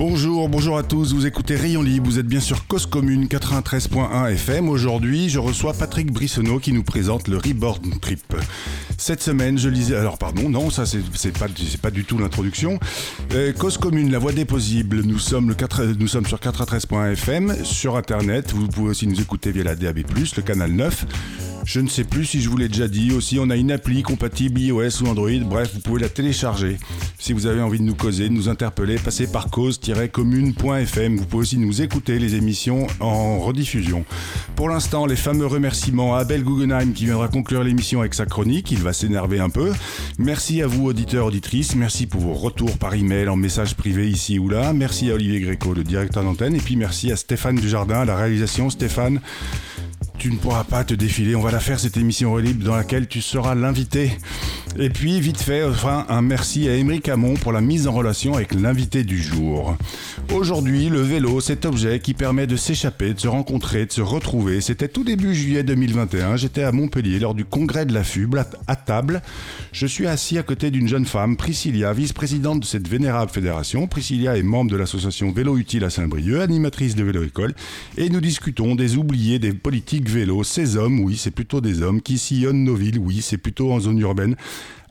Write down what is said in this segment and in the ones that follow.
Bonjour, bonjour à tous, vous écoutez Rayon Libre, vous êtes bien sur Cause Commune 93.1 FM. Aujourd'hui, je reçois Patrick Brissonneau qui nous présente le Reborn Trip. Cette semaine, je lisais... Alors pardon, non, ça c'est pas, pas du tout l'introduction. Euh, Cause Commune, la voix des possibles, nous sommes, le 4, nous sommes sur 93.1 FM, sur Internet, vous pouvez aussi nous écouter via la DAB+, le canal 9. Je ne sais plus si je vous l'ai déjà dit. Aussi, on a une appli compatible iOS ou Android. Bref, vous pouvez la télécharger. Si vous avez envie de nous causer, de nous interpeller, passez par cause-commune.fm. Vous pouvez aussi nous écouter les émissions en rediffusion. Pour l'instant, les fameux remerciements à Abel Guggenheim qui viendra conclure l'émission avec sa chronique. Il va s'énerver un peu. Merci à vous, auditeurs, auditrices. Merci pour vos retours par email, en message privé ici ou là. Merci à Olivier Gréco, le directeur d'antenne. Et puis merci à Stéphane Dujardin à la réalisation. Stéphane, tu ne pourras pas te défiler. On va la faire cette émission relibre dans laquelle tu seras l'invité. Et puis, vite fait, enfin, un merci à Émeric Hamon pour la mise en relation avec l'invité du jour. Aujourd'hui, le vélo, cet objet qui permet de s'échapper, de se rencontrer, de se retrouver. C'était tout début juillet 2021. J'étais à Montpellier lors du congrès de la FUB, à- table. Je suis assis à côté d'une jeune femme, Priscilla, vice-présidente de cette vénérable fédération. Priscilla est membre de l'association Vélo Utile à Saint-Brieuc, animatrice de Vélo École. Et nous discutons des oubliés des politiques vélo. Ces hommes, oui, c'est plutôt des hommes qui sillonnent nos villes, oui, c'est plutôt en zone urbaine.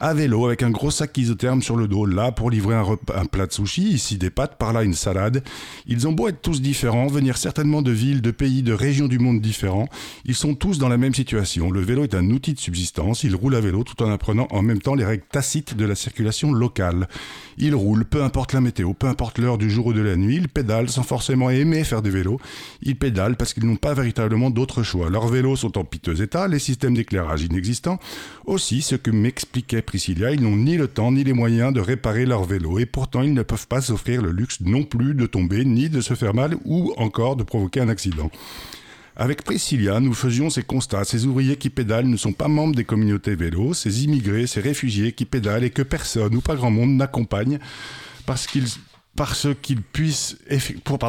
À vélo, avec un gros sac isotherme sur le dos, là pour livrer un, plat de sushi, ici des pâtes, par là une salade. Ils ont beau être tous différents, venir certainement de villes, de pays, de régions du monde différents, ils sont tous dans la même situation. Le vélo est un outil de subsistance, ils roulent à vélo tout en apprenant en même temps les règles tacites de la circulation locale. Ils roulent, peu importe la météo, peu importe l'heure du jour ou de la nuit, ils pédalent sans forcément aimer faire du vélo. Ils pédalent parce qu'ils n'ont pas véritablement d'autre choix. Leurs vélos sont en piteux état, les systèmes d'éclairage inexistants. Aussi, ce que m'expliquait Priscilla, ils n'ont ni le temps ni les moyens de réparer leur vélo et pourtant ils ne peuvent pas s'offrir le luxe non plus de tomber ni de se faire mal ou encore de provoquer un accident. Avec Priscilla, nous faisions ces constats. Ces ouvriers qui pédalent ne sont pas membres des communautés vélo, ces immigrés, ces réfugiés qui pédalent et que personne ou pas grand monde n'accompagne parce qu'ils parce puissent pour,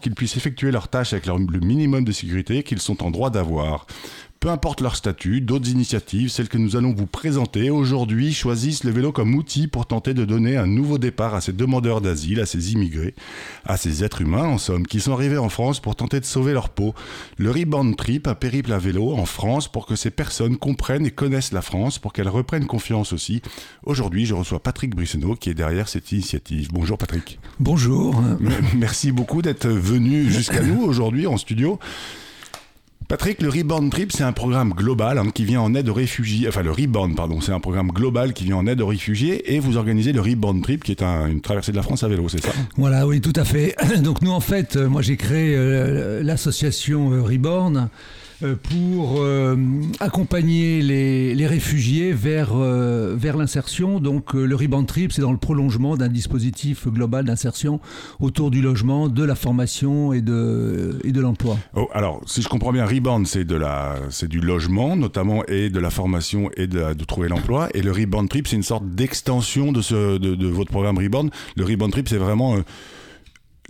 qu'ils puissent effectuer leurs tâches avec le minimum de sécurité qu'ils sont en droit d'avoir. Peu importe leur statut, d'autres initiatives, celles que nous allons vous présenter aujourd'hui, choisissent le vélo comme outil pour tenter de donner un nouveau départ à ces demandeurs d'asile, à ces immigrés, à ces êtres humains en somme, qui sont arrivés en France pour tenter de sauver leur peau. Le Reborn Trip, un périple à vélo en France pour que ces personnes comprennent et connaissent la France, pour qu'elles reprennent confiance aussi. Aujourd'hui, je reçois Patrick Brissonneau qui est derrière cette initiative. Bonjour Patrick. Bonjour. Merci beaucoup d'être venu jusqu'à nous aujourd'hui en studio. Patrick, le Reborn Trip, c'est un programme global hein, qui vient en aide aux réfugiés. Enfin, le Reborn, pardon, c'est un programme global qui vient en aide aux réfugiés. Et vous organisez le Reborn Trip, qui est un- une traversée de la France à vélo, c'est ça? Voilà, oui, tout à fait. Donc nous, en fait, euh, moi j'ai créé euh, l'association euh, Reborn pour euh, accompagner les, les réfugiés vers, euh, vers l'insertion. Donc euh, le Reborn Trip, c'est dans le prolongement d'un dispositif global d'insertion autour du logement, de la formation et de, et de l'emploi. Oh, alors, si je comprends bien, Reborn, c'est de la, c'est du logement, notamment, et de la formation et de, de trouver l'emploi. Et le Reborn Trip, c'est une sorte d'extension de, ce, de, de votre programme Reborn. Le Reborn Trip, c'est vraiment euh,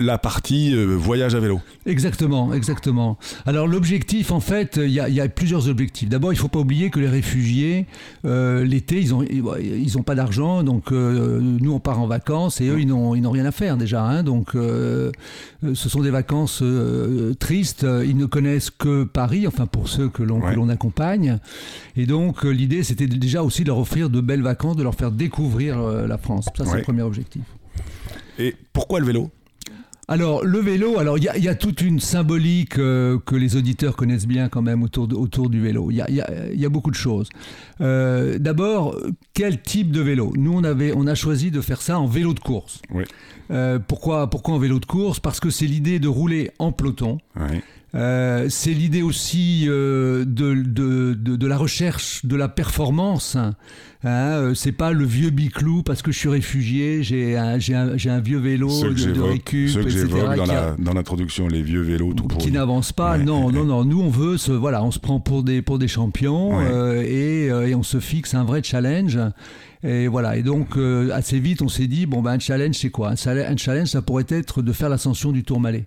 la partie euh, voyage à vélo. Exactement, exactement. Alors l'objectif, en fait, il y, a- il y a plusieurs objectifs. D'abord, il ne faut pas oublier que les réfugiés, euh, l'été, ils n'ont ils ont pas d'argent, donc euh, nous, on part en vacances et eux, ils n'ont rien à faire déjà. hein. donc ce sont des vacances tristes. Ils ne connaissent que Paris, enfin pour ceux que l'on Ouais. accompagne. Et donc l'idée, c'était déjà aussi de leur offrir de belles vacances, de leur faire découvrir la France. Ça, c'est Ouais. le premier objectif. Et pourquoi le vélo? Alors, le vélo, alors il y, a- il y a toute une symbolique euh, que les auditeurs connaissent bien quand même autour, de- autour du vélo. Il y a, il y a- il y a beaucoup de choses. Euh, D'abord, quel type de vélo? Nous, on, avait, on a choisi de faire ça en vélo de course. Oui. Euh, pourquoi, pourquoi en vélo de course? Parce que c'est l'idée de rouler en peloton. Euh, c'est l'idée aussi euh, de, de, de, de, la recherche de la performance. Hein, euh, c'est pas le vieux biclou parce que je suis réfugié, j'ai un, un, un, vieux vélo ceux de, de récup, ceux que j'évoque dans l'introduction, les vieux vélos tout qui n'avancent pas. Ouais, non, ouais. non, non. Nous, on veut, se, voilà, on se prend pour des pour des champions ouais. et, et on se fixe un vrai challenge. Et voilà. Et donc, euh, assez vite, on s'est dit, bon, ben, un challenge, c'est quoi? Un challenge, ça pourrait être de faire l'ascension du Tourmalet.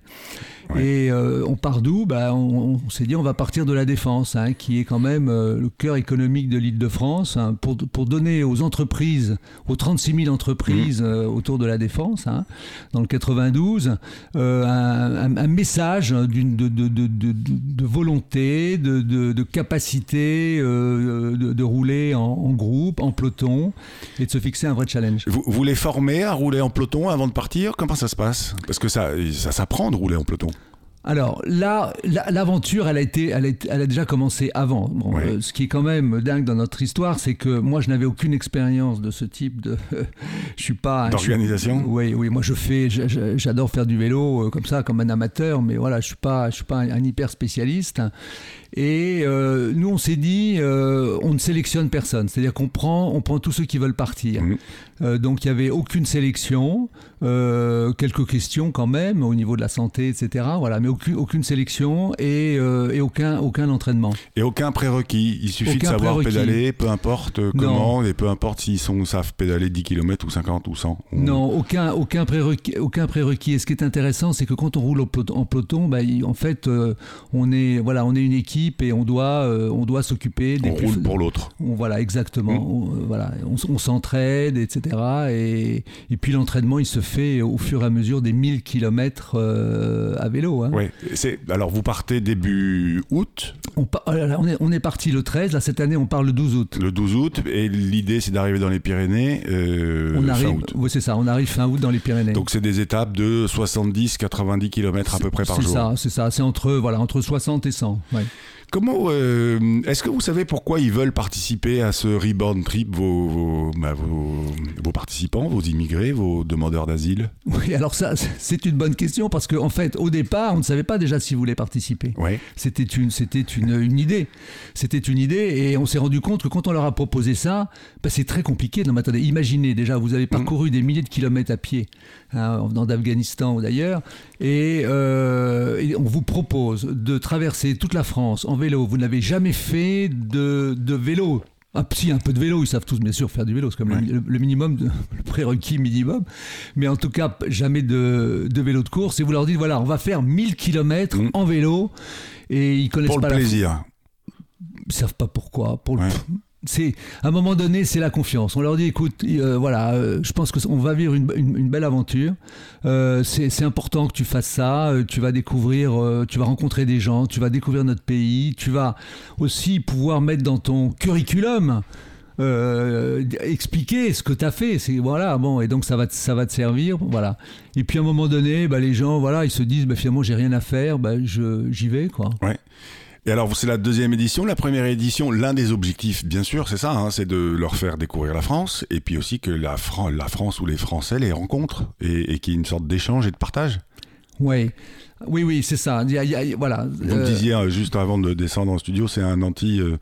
Ouais. Et euh, on part d'où? Ben, On, on s'est dit, on va partir de la Défense, hein, qui est quand même euh, le cœur économique de l'île de France, hein, pour, pour donner aux entreprises, aux 36 000 entreprises mmh. euh, autour de la Défense, hein, dans le 92, euh, un, un, un, message de, de, de, de, volonté, de, capacité euh, de, rouler en, en, groupe, en peloton, et de se fixer un vrai challenge. Vous, vous les formez à rouler en peloton avant de partir? Comment ça se passe? Parce que ça, ça s'apprend de rouler en peloton. Alors là, l'aventure, elle a été, elle a, elle a déjà commencé avant. Bon, ouais. euh, ce qui est quand même dingue dans notre histoire, c'est que moi, je n'avais aucune expérience de ce type de. je suis pas. D'organisation. Oui, oui. Moi, je fais, j'adore faire du vélo euh, comme ça, comme un amateur, mais voilà, je suis pas, je suis pas un, un hyper spécialiste. Et euh, nous, on s'est dit, euh, on ne sélectionne personne. C'est-à-dire qu'on prend, on prend tous ceux qui veulent partir. Mmh. Euh, donc, il n'y avait aucune sélection. Quelques questions quand même au niveau de la santé, etc. Voilà, mais aucune, aucune sélection et, et, aucun, aucun entraînement. Et aucun prérequis. Il suffit aucun de savoir pédaler, peu importe comment, non. et peu importe s'ils sont, savent pédaler 10 km ou 50 ou 100. Ou... Non, aucun, aucun, prérequis, aucun prérequis. Et ce qui est intéressant, c'est que quand on roule en peloton, bah, en fait, on, est, voilà, on est une équipe et on doit, euh, on doit s'occuper. On roule pour l'autre. Voilà, exactement. Mmh. On, voilà, on, on s'entraide, etc. Et, et puis l'entraînement, il se fait au fur et à mesure des 1000 km euh, à vélo. Hein. Oui, alors vous partez début août? On, on, est, on est parti le 13, là cette année on part le 12 août. Le 12 août, et l'idée c'est d'arriver dans les Pyrénées euh, on arrive, fin août. Oui, c'est ça, on arrive fin août dans les Pyrénées. Donc c'est des étapes de 70-90 km à peu près par jour. C'est ça, c'est ça, c'est entre, voilà, entre 60 et 100. Ouais. Comment euh, est-ce que vous savez pourquoi ils veulent participer à ce Reborn Trip, vos, vos, bah, vos, vos participants, vos immigrés, vos demandeurs d'asile? Oui, alors ça, c'est une bonne question parce qu'en en fait, au départ, on ne savait pas déjà s'ils voulaient participer. Ouais. C'était une, c'était une, une idée. C'était une idée et on s'est rendu compte que quand on leur a proposé ça, bah, c'est très compliqué. Non, mais attendez, imaginez déjà, vous avez parcouru mmh. des milliers de kilomètres à pied hein, en venant d'Afghanistan ou d'ailleurs et, euh, et on vous propose de traverser toute la France en vélo, vous n'avez jamais fait de, de vélo. Ah, si, un peu de vélo, ils savent tous bien sûr faire du vélo, c'est comme ouais. le, le, minimum, de, le prérequis minimum, mais en tout cas, jamais de, de, vélo de course. Et vous leur dites, voilà, on va faire 1000 km mmh. en vélo, et ils connaissent Pour pas le plaisir. Ils savent pas pourquoi. Pour ouais. le c'est à un moment donné, c'est la confiance. On leur dit, écoute, euh, voilà, euh, je pense qu'on va vivre une, belle aventure. Euh, c'est important que tu fasses ça. Tu vas découvrir, tu vas rencontrer des gens, tu vas découvrir notre pays. Tu vas aussi pouvoir mettre dans ton curriculum. expliquer ce que tu as fait voilà bon et donc ça va ça va te servir voilà et puis à un moment donné bah, les gens voilà ils se disent bah, finalement j'ai rien à faire bah, j'y vais quoi ouais et alors, c'est la deuxième édition. La première édition, l'un des objectifs, bien sûr, c'est ça, hein, c'est de leur faire découvrir la France, et puis aussi que la, Fran la France ou les Français les rencontrent, et, et qu'il y ait une sorte d'échange et de partage. Oui, oui, oui, c'est ça. Il y a, il y a, voilà. Vous euh... disiez, juste avant de descendre en studio, c'est un anti... Euh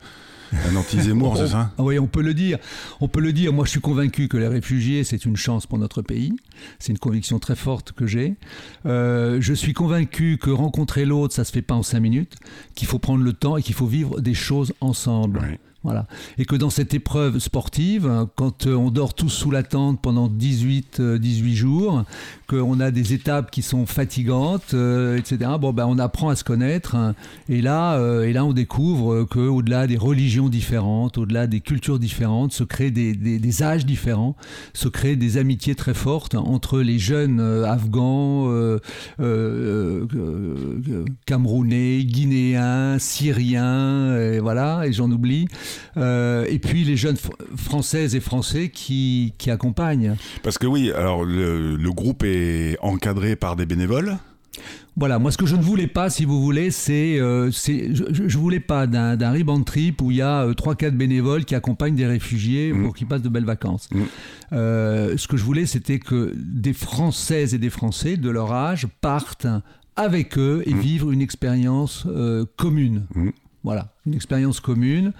un anti-Zemmour, c'est ça Oui, on peut le dire. On peut le dire. Moi, je suis convaincu que les réfugiés, c'est une chance pour notre pays. C'est une conviction très forte que j'ai. Euh, je suis convaincu que rencontrer l'autre, ça se fait pas en cinq minutes, qu'il faut prendre le temps et qu'il faut vivre des choses ensemble. Oui. Voilà. Et que dans cette épreuve sportive, quand on dort tous sous la tente pendant 18, 18 jours, qu'on a des étapes qui sont fatigantes, euh, etc., bon, ben, on apprend à se connaître. Hein, et, là, euh, et là, on découvre qu'au-delà des religions différentes, au-delà des cultures différentes, se créent des, âges différents, se créent des amitiés très fortes entre les jeunes euh, afghans, euh, euh, camerounais, guinéens, syriens, et voilà, et j'en oublie. Euh, et puis les jeunes françaises et français qui, qui accompagnent. Parce que oui, alors le, le, groupe est encadré par des bénévoles. Voilà, moi ce que je ne voulais pas, si vous voulez, c'est, euh, je, je voulais pas d'un, riband trip où il y a euh, 3-4 bénévoles qui accompagnent des réfugiés mmh. pour qu'ils passent de belles vacances. Mmh. Euh, ce que je voulais, c'était que des Françaises et des Français de leur âge partent avec eux et Mmh. vivre une expérience commune. Voilà, une expérience commune.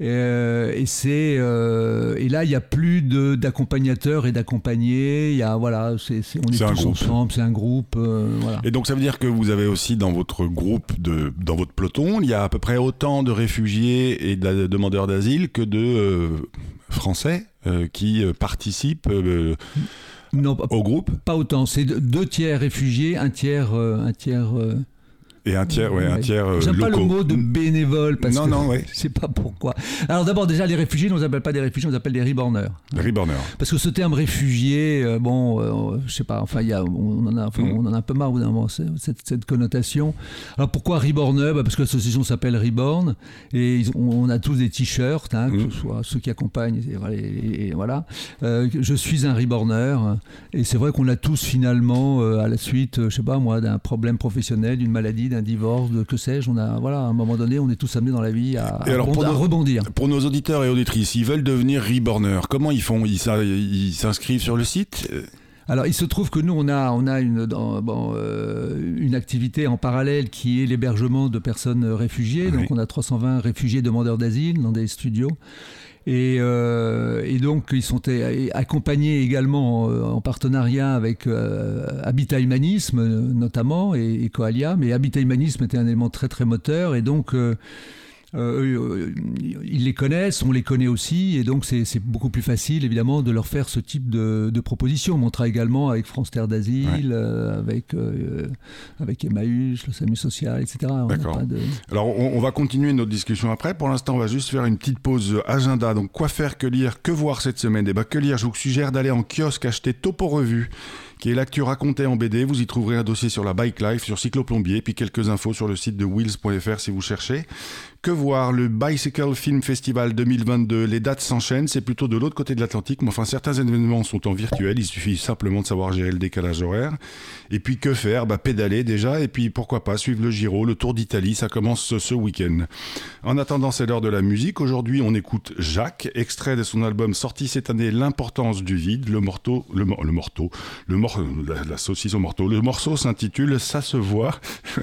Et, euh, et c'est euh, et là il y a plus de d'accompagnateurs et d'accompagnés. Il y a voilà, c'est c'est- on est, tous ensemble, c'est un groupe. euh, voilà. Et donc ça veut dire que vous avez aussi dans votre groupe, de, dans votre peloton, il y a à peu près autant de réfugiés et de demandeurs d'asile que de euh, Français qui participent Non, au groupe? pas autant. C'est deux- deux tiers réfugiés, un tiers un tiers. Et un tiers, ouais, un tiers euh, J'aime pas le mot de bénévole parce Non, que non, ouais. je sais pas pourquoi. Alors d'abord déjà les réfugiés, on ne les appelle pas des réfugiés, on les appelle des reborners. Reborner. Parce que ce terme réfugié, euh, bon, euh, je sais pas, enfin y a, on en a, enfin, Mm. on en a un peu marre au bout d'un moment, cette, cette connotation. Alors pourquoi Reborner Bah, Parce que l'association s'appelle Reborn et ils on a tous des t-shirts, hein, que Mm. ce soit ceux qui accompagnent, et, voilà, et- et voilà. Euh, je suis un Reborner et c'est vrai qu'on a tous finalement euh, à la suite, je sais pas moi, d'un problème professionnel, d'une maladie, d'un divorce, de que sais-je, on a, voilà, à un moment donné, on est tous amenés dans la vie à, Et alors, à pour à nos- rebondir. Pour nos auditeurs et auditrices, ils veulent devenir Reborner. Comment ils font? Ils s'inscrivent sur le site? Alors, il se trouve que nous, on a, on a une, bon, euh, une activité en parallèle qui est l'hébergement de personnes réfugiées. Oui. Donc, on a 320 réfugiés demandeurs d'asile dans des studios. Et, euh, donc, ils sont accompagnés également en, en partenariat avec euh, Habitat Humanisme, euh, notamment, et, et Coalia. Mais Habitat Humanisme était un élément très, très moteur. Et donc, euh, euh, eux, ils les connaissent, on les connaît aussi, et donc c'est beaucoup plus facile évidemment de leur faire ce type de, de proposition. On travaille également avec France Terre d'Asile, Ouais. euh, avec, euh, avec Emmaüs, le SAMU social, etc. D'accord. de- Alors, on, on va continuer notre discussion après. Pour l'instant, on va juste faire une petite pause agenda. Donc, quoi faire, que lire, que voir cette semaine? Eh ben, que lire Je vous suggère d'aller en kiosque acheter Topo Revue, qui est l'actu racontée en BD. Vous y trouverez un dossier sur la Bike Life, sur Cycloplombier, puis quelques infos sur le site de wheels.fr si vous cherchez. Que voir Le Bicycle Film Festival 2022. Les dates s'enchaînent. C'est plutôt de l'autre côté de l'Atlantique, mais enfin, certains événements sont en virtuel. Il suffit simplement de savoir gérer le décalage horaire. Et puis, que faire? Bah, Pédaler déjà. Et puis, pourquoi pas suivre le Giro, le Tour d'Italie. Ça commence ce, week-end. En attendant, c'est l'heure de la musique. Aujourd'hui, on écoute Jacques, extrait de son album sorti cette année, L'importance du vide. Le morceau, le, mor- le morceau, le mor- la, saucisse au morceau. Le morceau s'intitule Ça se voit.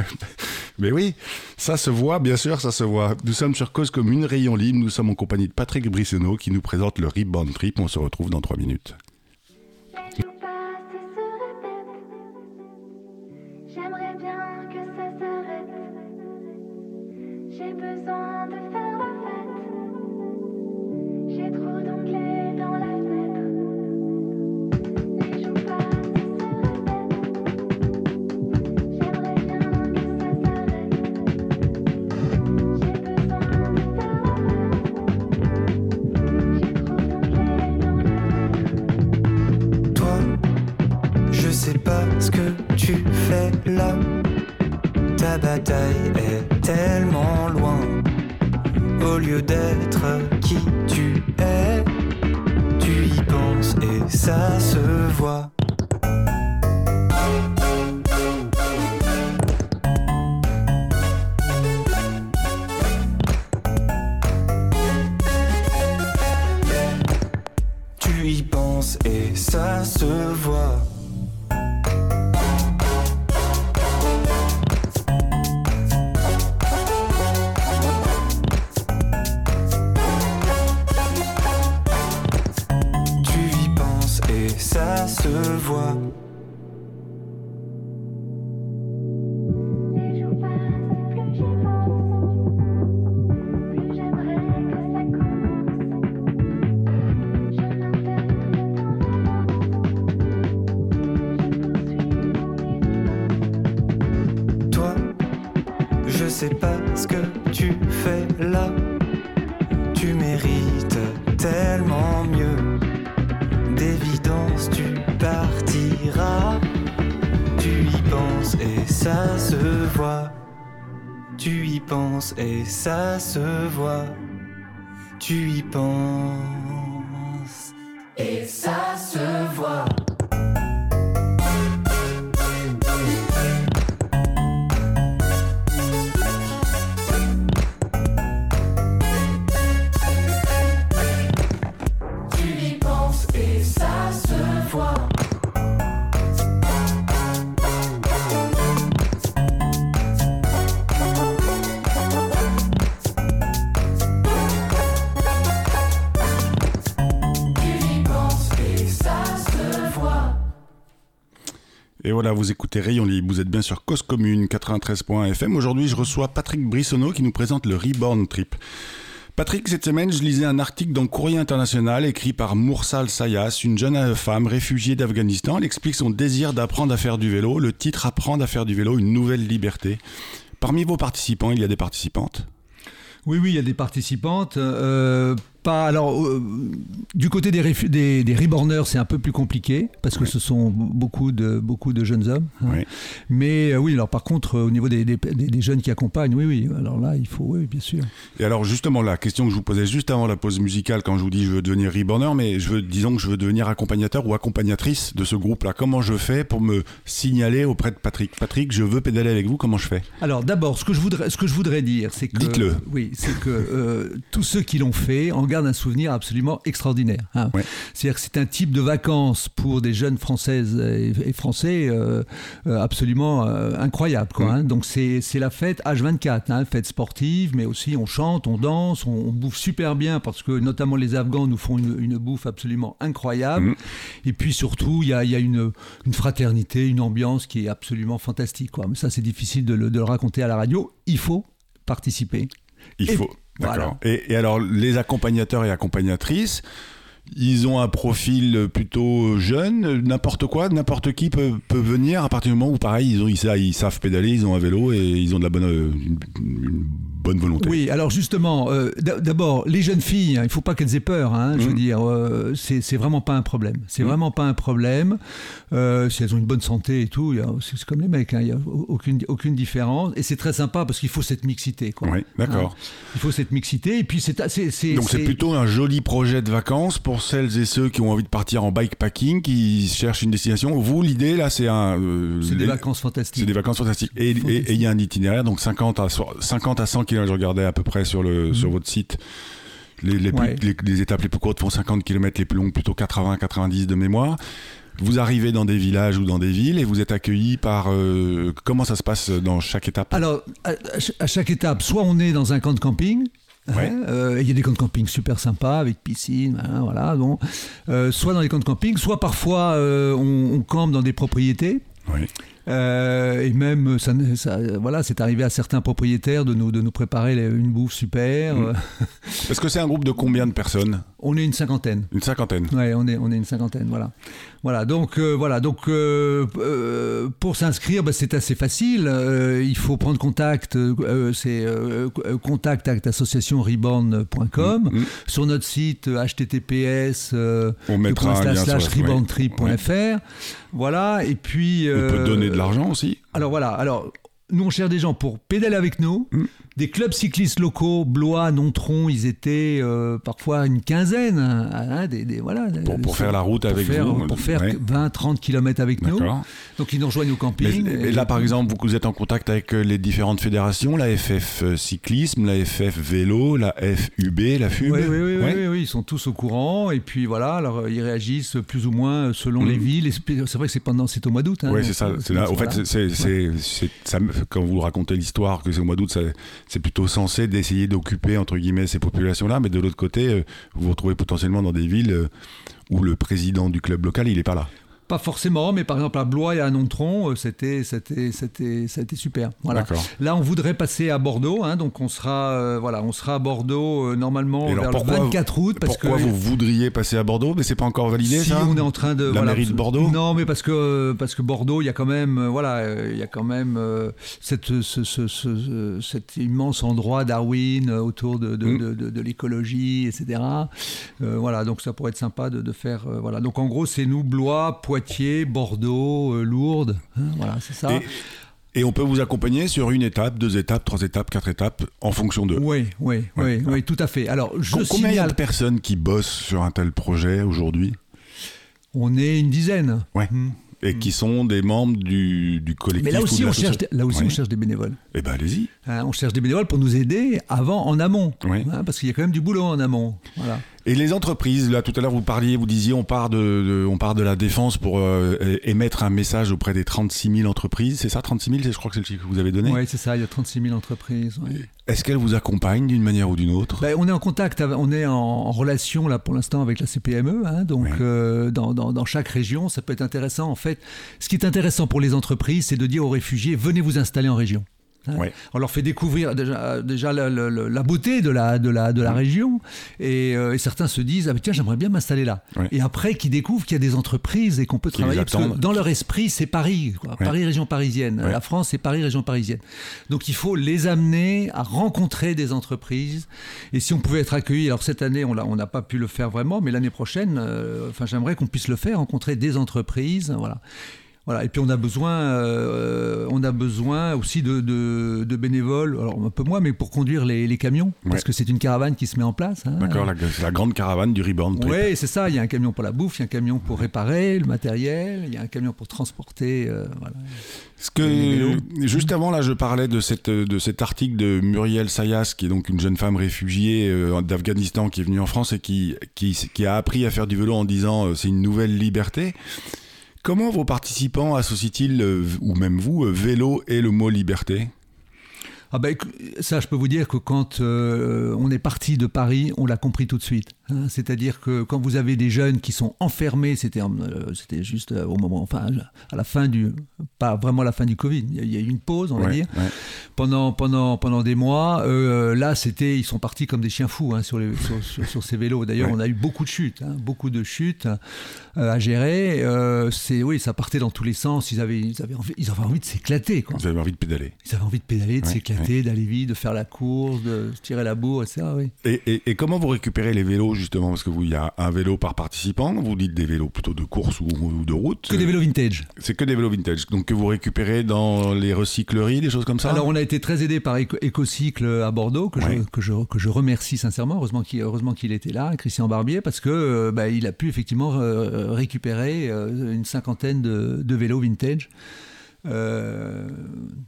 Mais oui, ça se voit, bien sûr, ça se voit. Nous sommes sur Cause Commune, Rayon Libre. Nous sommes en compagnie de Patrick Brissonneau qui nous présente le Rebound Trip. On se retrouve dans trois minutes. Ta bataille est tellement loin. Au lieu d'être qui tu es, tu y penses et ça se voit. Et ça se voit. Tu y penses vous écoutez Rayon Libre, vous êtes bien sur Cause Commune 93.fm. Aujourd'hui, je reçois Patrick Brissonneau qui nous présente le Reborn Trip. Patrick, cette semaine, je lisais un article dans Courrier International écrit par Moursal Sayas, une jeune femme réfugiée d'Afghanistan. Elle explique son désir d'apprendre à faire du vélo. Le titre Apprendre à faire du vélo, une nouvelle liberté. Parmi vos participants, il y a des participantes? Oui, oui, il y a des participantes. Euh, pas, alors, euh, du côté des, des, des reborners, c'est un peu plus compliqué parce que ce sont beaucoup de, beaucoup de jeunes hommes. hein. Oui. Mais euh, oui, alors par contre, euh, au niveau des, des, jeunes qui accompagnent, oui, oui, alors là, il faut, oui, bien sûr. Et alors justement, la question que je vous posais juste avant la pause musicale, quand je vous dis je veux devenir reborner, mais je veux, disons que je veux devenir accompagnateur ou accompagnatrice de ce groupe-là. Comment je fais pour me signaler auprès de Patrick? Patrick, je veux pédaler avec vous, comment je fais? Alors d'abord, ce que je voudrais, ce que je voudrais dire, c'est que Dites-le. Oui, c'est que tous ceux qui l'ont fait en gardent un souvenir absolument extraordinaire. hein. Ouais. C'est-à-dire que c'est un type de vacances pour des jeunes françaises et, français euh, euh, absolument euh, incroyable. Quoi, hein. Donc c'est la fête H24, hein, fête sportive, mais aussi on chante, on danse, on, on bouffe super bien parce que notamment les Afghans nous font une, une bouffe absolument incroyable. Mm. Et puis surtout, il y a, y a une, une fraternité, une ambiance qui est absolument fantastique. Quoi. Mais ça, c'est difficile de le, de le raconter à la radio. Il faut participer. Il Et- faut. D'accord. voilà. Et, et alors, les accompagnateurs et accompagnatrices, ils ont un profil plutôt jeune, n'importe quoi, n'importe qui peut, peut venir à partir du moment où, pareil, ils, ont, ils, sa- ils savent pédaler, ils ont un vélo et ils ont de la bonne, une, une bonne volonté. Oui, alors justement, euh, d'a- d'abord, les jeunes filles, hein, il ne faut pas qu'elles aient peur. hein, Je veux Mhm. dire, euh, c'est vraiment pas un problème. C'est Mhm. vraiment pas un problème. Euh, si elles ont une bonne santé et tout, c'est comme les mecs, hein, il n'y a aucune, aucune différence. Et c'est très sympa parce qu'il faut cette mixité. Quoi. Oui, d'accord. Hein, il faut cette mixité. Et puis, c'est- Donc c'est plutôt un joli projet de vacances pour celles et ceux qui ont envie de partir en bikepacking, qui cherchent une destination. Vous, l'idée là, c'est un... euh, C'est des vacances fantastiques. C'est des vacances fantastiques. Et il y a un itinéraire, donc 50 à, so- 50 à 100 km, je regardais à peu près sur, le, sur votre site. Les, les, plus- Mhm. Ouais. les- les étapes les plus courtes font 50 km, les plus longues plutôt 80-90 de mémoire. Vous arrivez dans des villages ou dans des villes et vous êtes accueillis par... euh, comment ça se passe dans chaque étape? Alors, à chaque étape, soit on est dans un camp de camping. Ouais. euh, Il y a des camps de camping super sympas avec piscine, hein, voilà. Donc, euh, soit dans les camps de camping, soit parfois euh, on, on campe dans des propriétés. Oui. Euh, et même, ça, ça- voilà, c'est arrivé à certains propriétaires de nous, de nous préparer les- une bouffe super. Mm. Euh, Est-ce que c'est un groupe de combien de personnes? On est une cinquantaine. Une cinquantaine. Ouais, on est, on est une cinquantaine, voilà. Voilà, donc, euh, voilà, donc euh, pour s'inscrire, bah, c'est assez facile. Il faut prendre contact, c'est contact at associationreborn.com. Mm. Sur notre site https On mettra un lien sur la- ouais. Voilà, et puis. On peut donner de l'argent aussi alors voilà, alors nous on cherche des gens pour pédaler avec nous, Mm. Des clubs cyclistes locaux, Blois, Nontron, ils étaient euh, parfois une quinzaine, hein, hein, des, des- voilà, pour, faire la route pour avec faire, vous pour faire Ouais. 20-30 km avec nous. Donc ils nous rejoignent au camping. mais et- là, par exemple, vous, vous êtes en contact avec euh, les différentes fédérations, la FF euh, cyclisme, la FF vélo, la FUB, la FUB. Oui, oui, oui, oui, Ouais. oui, oui, ils sont tous au courant et puis voilà, alors ils réagissent plus ou moins selon les villes. Et C'est vrai que c'est pendant, c'est au mois d'août. hein, Oui, c'est ça. là- au fait, c'est, quand vous racontez l'histoire que c'est au mois d'août, ça- c'est plutôt censé d'essayer d'occuper entre guillemets ces populations-là, mais de l'autre côté, euh, vous vous retrouvez potentiellement dans des villes euh, où le président du club local, il est pas là. Pas forcément, mais par exemple à Blois et à Nontron, euh, c'était, c'était, c'était, été super. Voilà. Là, on voudrait passer à Bordeaux, hein, donc on sera, euh, voilà, on sera à Bordeaux euh, normalement alors, vers pourquoi le 24 août, parce Pourquoi que vous voudriez passer à Bordeaux, mais c'est pas encore validé si ça on est en train de La voilà, mairie de Bordeaux? Non, mais parce que parce que Bordeaux, il y a quand même voilà, il y a quand même cette ce, ce- ce- ce- cet immense endroit Darwin autour de de, Mm. de- de- de l'écologie, etc. Euh, voilà, donc ça pourrait être sympa de, faire voilà. Donc en gros, c'est nous Blois, Poitiers, Bordeaux, euh, Lourdes, hein, voilà, c'est ça. Et, et on peut vous accompagner sur une étape, deux étapes, trois étapes, quatre étapes, en fonction de. Oui, oui, Ouais. oui, oui, tout à fait. Alors, je Com- Combien il y a signale, de personnes qui bossent sur un tel projet aujourd'hui on est une dizaine. Ouais. Mm. et qui sont des membres du, du collectif Mais là aussi, de on cherche, là aussi, Ouais. on cherche des bénévoles. Eh ben allez-y. Hein, on cherche des bénévoles pour nous aider avant, en amont. Oui. Hein, parce qu'il y a quand même du boulot en amont. Voilà. Et les entreprises, là tout à l'heure vous parliez, vous disiez on part de, de- on part de la défense pour euh, émettre un message auprès des 36 000 entreprises, c'est ça 36 000 c'est- Je crois que c'est le chiffre que vous avez donné? Oui, c'est ça, il y a 36 000 entreprises. ouais. Est-ce qu'elles vous accompagnent d'une manière ou d'une autre? Ben, on est en contact, on est en, en relation là pour l'instant avec la CPME, hein, donc Ouais. euh, dans, dans- dans chaque région, ça peut être intéressant. En fait, ce qui est intéressant pour les entreprises, c'est de dire aux réfugiés venez vous installer en région. Hein. Ouais. On leur fait découvrir déjà, déjà la, la- la- la beauté de la, de la, de la région et, euh, et certains se disent ah tiens j'aimerais bien m'installer là. Ouais. Et après qu'ils découvrent qu'il y a des entreprises et qu'on peut Qui travailler parce que dans leur esprit c'est Paris, quoi. Ouais. Paris région parisienne. La France c'est Paris région parisienne. Donc il faut les amener à rencontrer des entreprises. Et si on pouvait être accueilli, alors cette année on n'a pas pu le faire vraiment, mais l'année prochaine, euh, enfin j'aimerais qu'on puisse le faire, rencontrer des entreprises, voilà. Voilà. Et puis on a besoin, euh, on a besoin aussi de, de- de bénévoles, alors un peu moins, mais pour conduire les, les camions, parce que c'est une caravane qui se met en place. hein. D'accord, la, grande caravane du Reborn Trip. Oui, c'est ça. Il y a un camion pour la bouffe, il y a un camion pour réparer le matériel, il y a un camion pour transporter. euh, voilà. Ce que, Les vélos. juste avant, là, je parlais de, cette, de cet article de Muriel Sayas, qui est donc une jeune femme réfugiée euh, d'Afghanistan qui est venue en France et qui, qui, qui a appris à faire du vélo en disant c'est une nouvelle liberté. Comment vos participants associent-ils, ou même vous, euh, vélo et le mot liberté? Ah ben, ça, je peux vous dire que quand euh, on est parti de Paris, on l'a compris tout de suite. Hein. C'est-à-dire que quand vous avez des jeunes qui sont enfermés, c'était euh, juste euh, au moment, enfin, à la fin du, pas vraiment la fin du Covid. Il y a- eu une pause, on va dire. ouais. pendant, pendant, pendant des mois. Euh, là, c'était, ils sont partis comme des chiens fous hein, sur, les, sur, sur- sur ces vélos. D'ailleurs, Ouais. on a eu beaucoup de chutes, hein, beaucoup de chutes euh, à gérer. Euh, c'est, oui, ça partait dans tous les sens. Ils avaient, ils avaient, envie, ils avaient envie de s'éclater. Vous avez envie de pédaler. Ils avaient envie de pédaler, de s'éclater, d'aller vite, de faire la course, de tirer la bourre, etc. Oui. Et, et- et comment vous récupérez les vélos, justement Parce que vous, il y a un vélo par participant. Vous dites des vélos plutôt de course ou, ou de route. Que des vélos vintage. C'est que des vélos vintage. Donc que vous récupérez dans les recycleries, des choses comme ça? Alors, on a été très aidé par Ecocycle à Bordeaux, que, Ouais. je, que, je, que je remercie sincèrement. Heureusement qu'il, heureusement qu'il était là, Christian Barbier, parce que euh, bah, il a pu effectivement euh, récupérer euh, une cinquantaine de, de vélos vintage. Euh,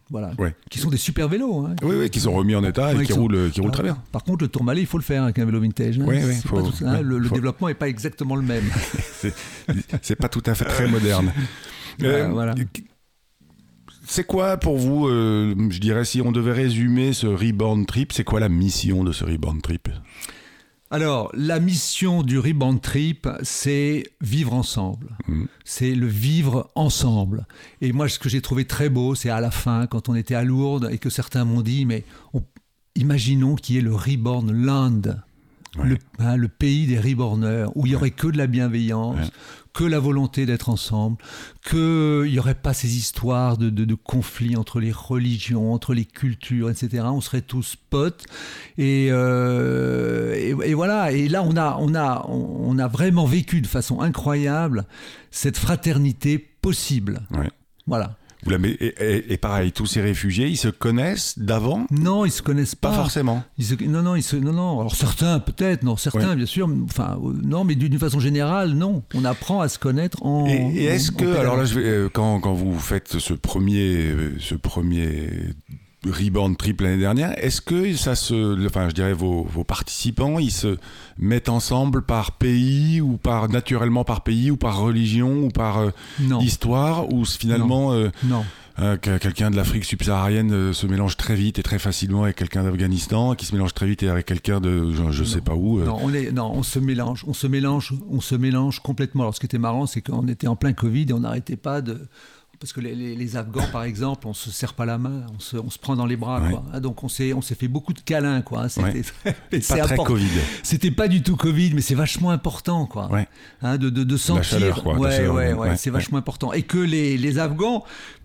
voilà, Ouais. qui sont des super vélos. hein. Oui, oui, qui sont remis en état et Ouais, qui qui roulent, qui roulent Ah, très bien. Par contre, le tourmalet, il faut le faire avec un vélo vintage. hein. Oui, oui, C'est faut- pas tout- hein, le développement n'est pas exactement le même. C'est- pas tout à fait très moderne. Euh, Ouais, voilà. C'est quoi pour vous, euh, je dirais, si on devait résumer ce Reborn Trip, c'est quoi la mission de ce Reborn Trip? Alors, la mission du Rebound Trip, c'est vivre ensemble. Mhm. C'est le vivre ensemble. Et moi, ce que j'ai trouvé très beau, c'est à la fin, quand on était à Lourdes et que certains m'ont dit, mais on- imaginons qu'il y ait le Reborn Land. Ouais. Le, hein, le pays des reborneurs, où il y aurait que de la bienveillance, Ouais. que la volonté d'être ensemble, qu'il n'y aurait pas ces histoires de, de, de conflits entre les religions, entre les cultures, etc. On serait tous potes. Et, euh, et, et voilà. Et là, on a, on, a, on a vraiment vécu de façon incroyable cette fraternité possible. Voilà. Vous et, et- et pareil, tous ces réfugiés, ils se connaissent d'avant? Non, ils se connaissent Pas pas. forcément. Ils se- non, non, ils se- non, non. Alors certains, peut-être, non, certains, bien sûr. Enfin, euh, non, mais d'une façon générale, non. On apprend à se connaître en. Et, et est-ce en que, alors là, pédalant. je vais, euh, quand, quand vous faites ce premier, euh, ce premier Reborn Trip l'année dernière, est-ce que ça se, enfin, je dirais vos, vos participants, ils se mettent ensemble par pays ou par naturellement par pays ou par religion ou par euh, histoire ou finalement euh, non. euh, que- quelqu'un de l'Afrique subsaharienne euh, se mélange très vite et très facilement avec quelqu'un d'Afghanistan qui se mélange très vite avec quelqu'un de je, je sais pas où. euh. Non, on est, non, on se mélange, on se mélange, on se mélange complètement. Alors, ce qui était marrant, c'est qu'on était en plein Covid et on n'arrêtait pas de. Parce que les, les- les Afghans, par exemple, on se serre pas la main, on se, on se prend dans les bras, Ouais. quoi. Ah, Donc on s'est, on s'est fait beaucoup de câlins, quoi. C'était, Ouais. mais c'est pas très. Covid. C'était pas du tout Covid, mais c'est vachement important, quoi. Ouais. Hein, de, de, de sentir. chaleur, quoi, Ouais, chaleur, ouais, ouais, ouais, ouais, c'est vachement important. Et que les, les Afghans,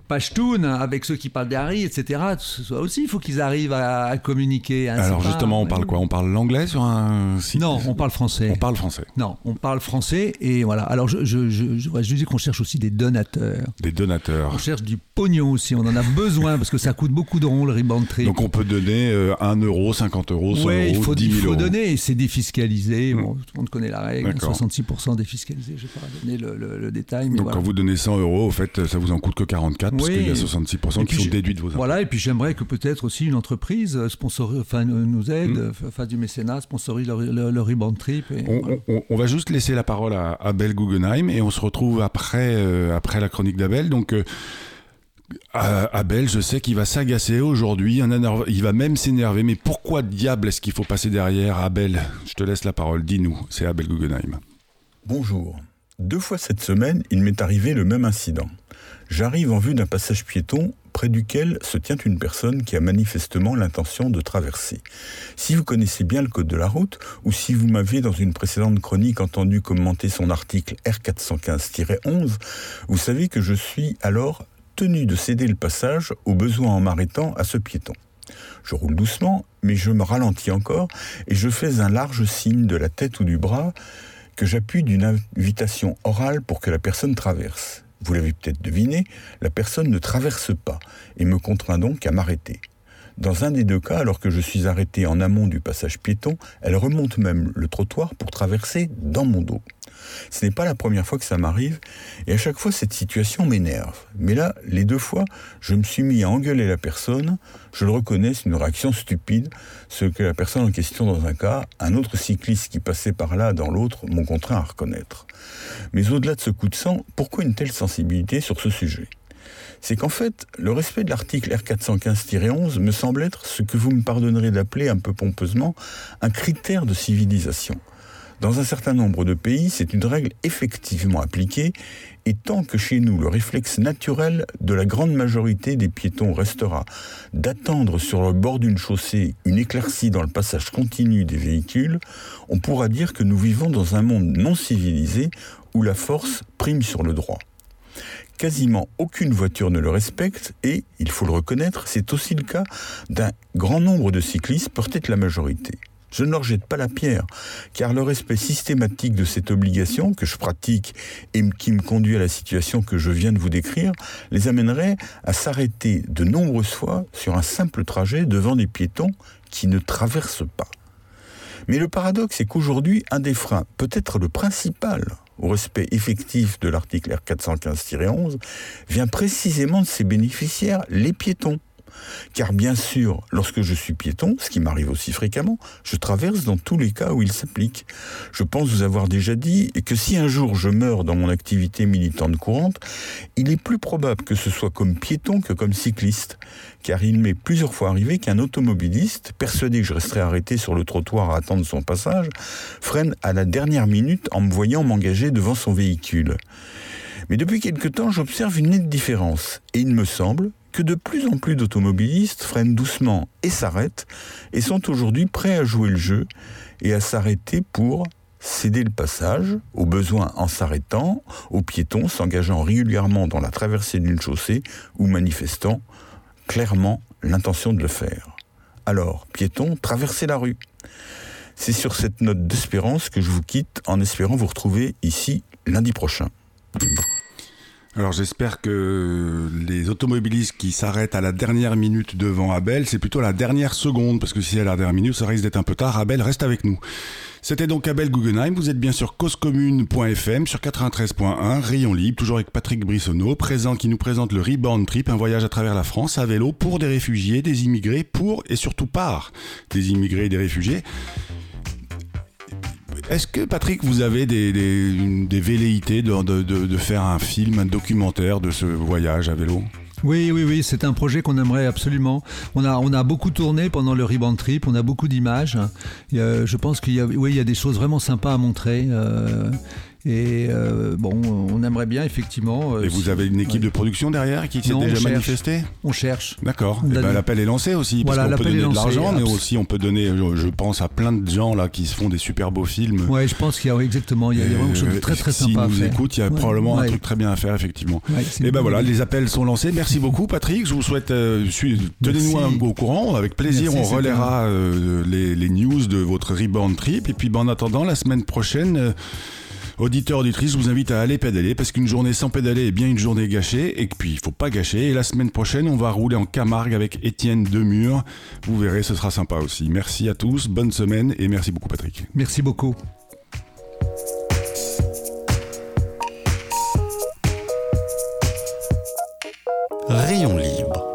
Pashtun, avec ceux qui parlent d'Ari, etc., soit aussi, il faut qu'ils arrivent à, à communiquer. hein, Alors pas- justement, on parle quoi? On parle l'anglais sur un site? Non, on parle français. On parle français. Non, on parle français et voilà. Alors je, je, je, je, ouais, je dis qu'on cherche aussi des donateurs. Des donateurs. On cherche du pognon aussi. On en a besoin parce que ça coûte beaucoup de ronds le Rebound Trip. Donc on peut donner euh, 1 euro, 50 euros, 100 ouais, euros, il faut, 10 il 000 faut euros. donner et c'est défiscalisé. Bon, tout le monde connaît la règle. D'accord. 66% défiscalisé. Je vais pas donner le, le- le détail, mais Donc voilà. quand vous donnez 100 euros, au fait, ça vous en coûte que 44 parce Oui. qu'il y a 66% Et qui puis sont déduits de vos impôts. Voilà, et puis j'aimerais que peut-être aussi une entreprise euh, sponsor, enfin, euh, nous aide, Mm. euh, fasse du mécénat, sponsorise le, le, le Rebound Trip. Et, On, voilà. on- on va juste laisser la parole à Abel Guggenheim et on se retrouve après, euh, après la chronique d'Abel. Donc, euh, Abel, je sais qu'il va s'agacer aujourd'hui, il va même s'énerver. Mais pourquoi diable est-ce qu'il faut passer derrière Abel? Je te laisse la parole, dis-nous. C'est Abel Guggenheim. Bonjour. Deux fois cette semaine, il m'est arrivé le même incident. J'arrive en vue d'un passage piéton près duquel se tient une personne qui a manifestement l'intention de traverser. Si vous connaissez bien le code de la route, ou si vous m'avez dans une précédente chronique entendu commenter son article R415-11, vous savez que je suis alors tenu de céder le passage au besoin en m'arrêtant à ce piéton. Je roule doucement, mais je me ralentis encore et je fais un large signe de la tête ou du bras que j'appuie d'une invitation orale pour que la personne traverse. Vous l'avez peut-être deviné, la personne ne traverse pas et me contraint donc à m'arrêter. Dans un des deux cas, alors que je suis arrêté en amont du passage piéton, elle remonte même le trottoir pour traverser dans mon dos. Ce n'est pas la première fois que ça m'arrive, et à chaque fois cette situation m'énerve. Mais là, les deux fois, je me suis mis à engueuler la personne, je le reconnais, c'est une réaction stupide, ce que la personne en question dans un cas, un autre cycliste qui passait par là dans l'autre, m'ont contraint à reconnaître. Mais au-delà de ce coup de sang, pourquoi une telle sensibilité sur ce sujet? C'est qu'en fait, le respect de l'article R415-11 me semble être ce que vous me pardonnerez d'appeler un peu pompeusement un critère de civilisation. Dans un certain nombre de pays, c'est une règle effectivement appliquée, et tant que chez nous le réflexe naturel de la grande majorité des piétons restera d'attendre sur le bord d'une chaussée une éclaircie dans le passage continu des véhicules, on pourra dire que nous vivons dans un monde non civilisé où la force prime sur le droit. Quasiment aucune voiture ne le respecte et, il faut le reconnaître, c'est aussi le cas d'un grand nombre de cyclistes, peut-être la majorité. Je ne leur jette pas la pierre, car le respect systématique de cette obligation que je pratique et qui me conduit à la situation que je viens de vous décrire, les amènerait à s'arrêter de nombreuses fois sur un simple trajet devant des piétons qui ne traversent pas. Mais le paradoxe est qu'aujourd'hui, un des freins, peut-être le principal, au respect effectif de l'article R415-11, vient précisément de ses bénéficiaires, les piétons. Car bien sûr, lorsque je suis piéton, ce qui m'arrive aussi fréquemment, je traverse dans tous les cas où il s'applique. Je pense vous avoir déjà dit que si un jour je meurs dans mon activité militante courante, il est plus probable que ce soit comme piéton que comme cycliste. Car il m'est plusieurs fois arrivé qu'un automobiliste, persuadé que je resterais arrêté sur le trottoir à attendre son passage, freine à la dernière minute en me voyant m'engager devant son véhicule. Mais depuis quelque temps, j'observe une nette différence, et il me semble de plus en plus d'automobilistes freinent doucement et s'arrêtent, et sont aujourd'hui prêts à jouer le jeu et à s'arrêter pour céder le passage, au besoin en s'arrêtant, aux piétons s'engageant régulièrement dans la traversée d'une chaussée ou manifestant clairement l'intention de le faire. Alors, piétons, traversez la rue. C'est sur cette note d'espérance que je vous quitte en espérant vous retrouver ici lundi prochain. Alors j'espère que les automobilistes qui s'arrêtent à la dernière minute devant Abel, c'est plutôt la dernière seconde, parce que si c'est à la dernière minute, ça risque d'être un peu tard. Abel, reste avec nous. C'était donc Abel Guggenheim, vous êtes bien sur causecommune.fm, sur 93.1, Rayon Libre, toujours avec Patrick Brissonneau, présent qui nous présente le Reborn Trip, un voyage à travers la France à vélo pour des réfugiés, des immigrés, pour et surtout par des immigrés et des réfugiés. Est-ce que, Patrick, vous avez des, velléités de, faire un film, un documentaire de ce voyage à vélo? Oui, oui, oui, c'est un projet qu'on aimerait absolument. On a, beaucoup tourné pendant le Rebound Trip, on a beaucoup d'images. Je pense qu'il y a des choses vraiment sympas à montrer. euh, et euh, bon, on aimerait bien effectivement. euh, Et vous avez une équipe de production derrière qui s'est déjà manifestée On cherche. D'accord. Eh ben, L'appel est lancé aussi, parce Voilà, qu'on peut donner de lancé, l'argent, mais aussi on peut donner, je, pense à plein de gens là qui se font des super beaux films. Ouais, je pense qu'il y a exactement, il y a, vraiment quelque chose de Euh, très très S'ils sympa à nous écoutent, il y a Ouais, probablement un truc très bien à faire, effectivement. Ouais, Et ben une voilà, les appels sont lancés. Merci beaucoup, Patrick. Je vous souhaite, euh, tenez-nous au courant. Avec plaisir, Merci, on relaiera euh, les, les news de votre Reborn Trip. Et puis, ben, en attendant, la semaine prochaine, euh, auditeurs, auditrices, je vous invite à aller pédaler parce qu'une journée sans pédaler est bien une journée gâchée. Et puis, il faut pas gâcher. Et la semaine prochaine, on va rouler en Camargue avec Étienne Demure. Vous verrez, ce sera sympa aussi. Merci à tous, bonne semaine et merci beaucoup, Patrick. Merci beaucoup. Rayon libre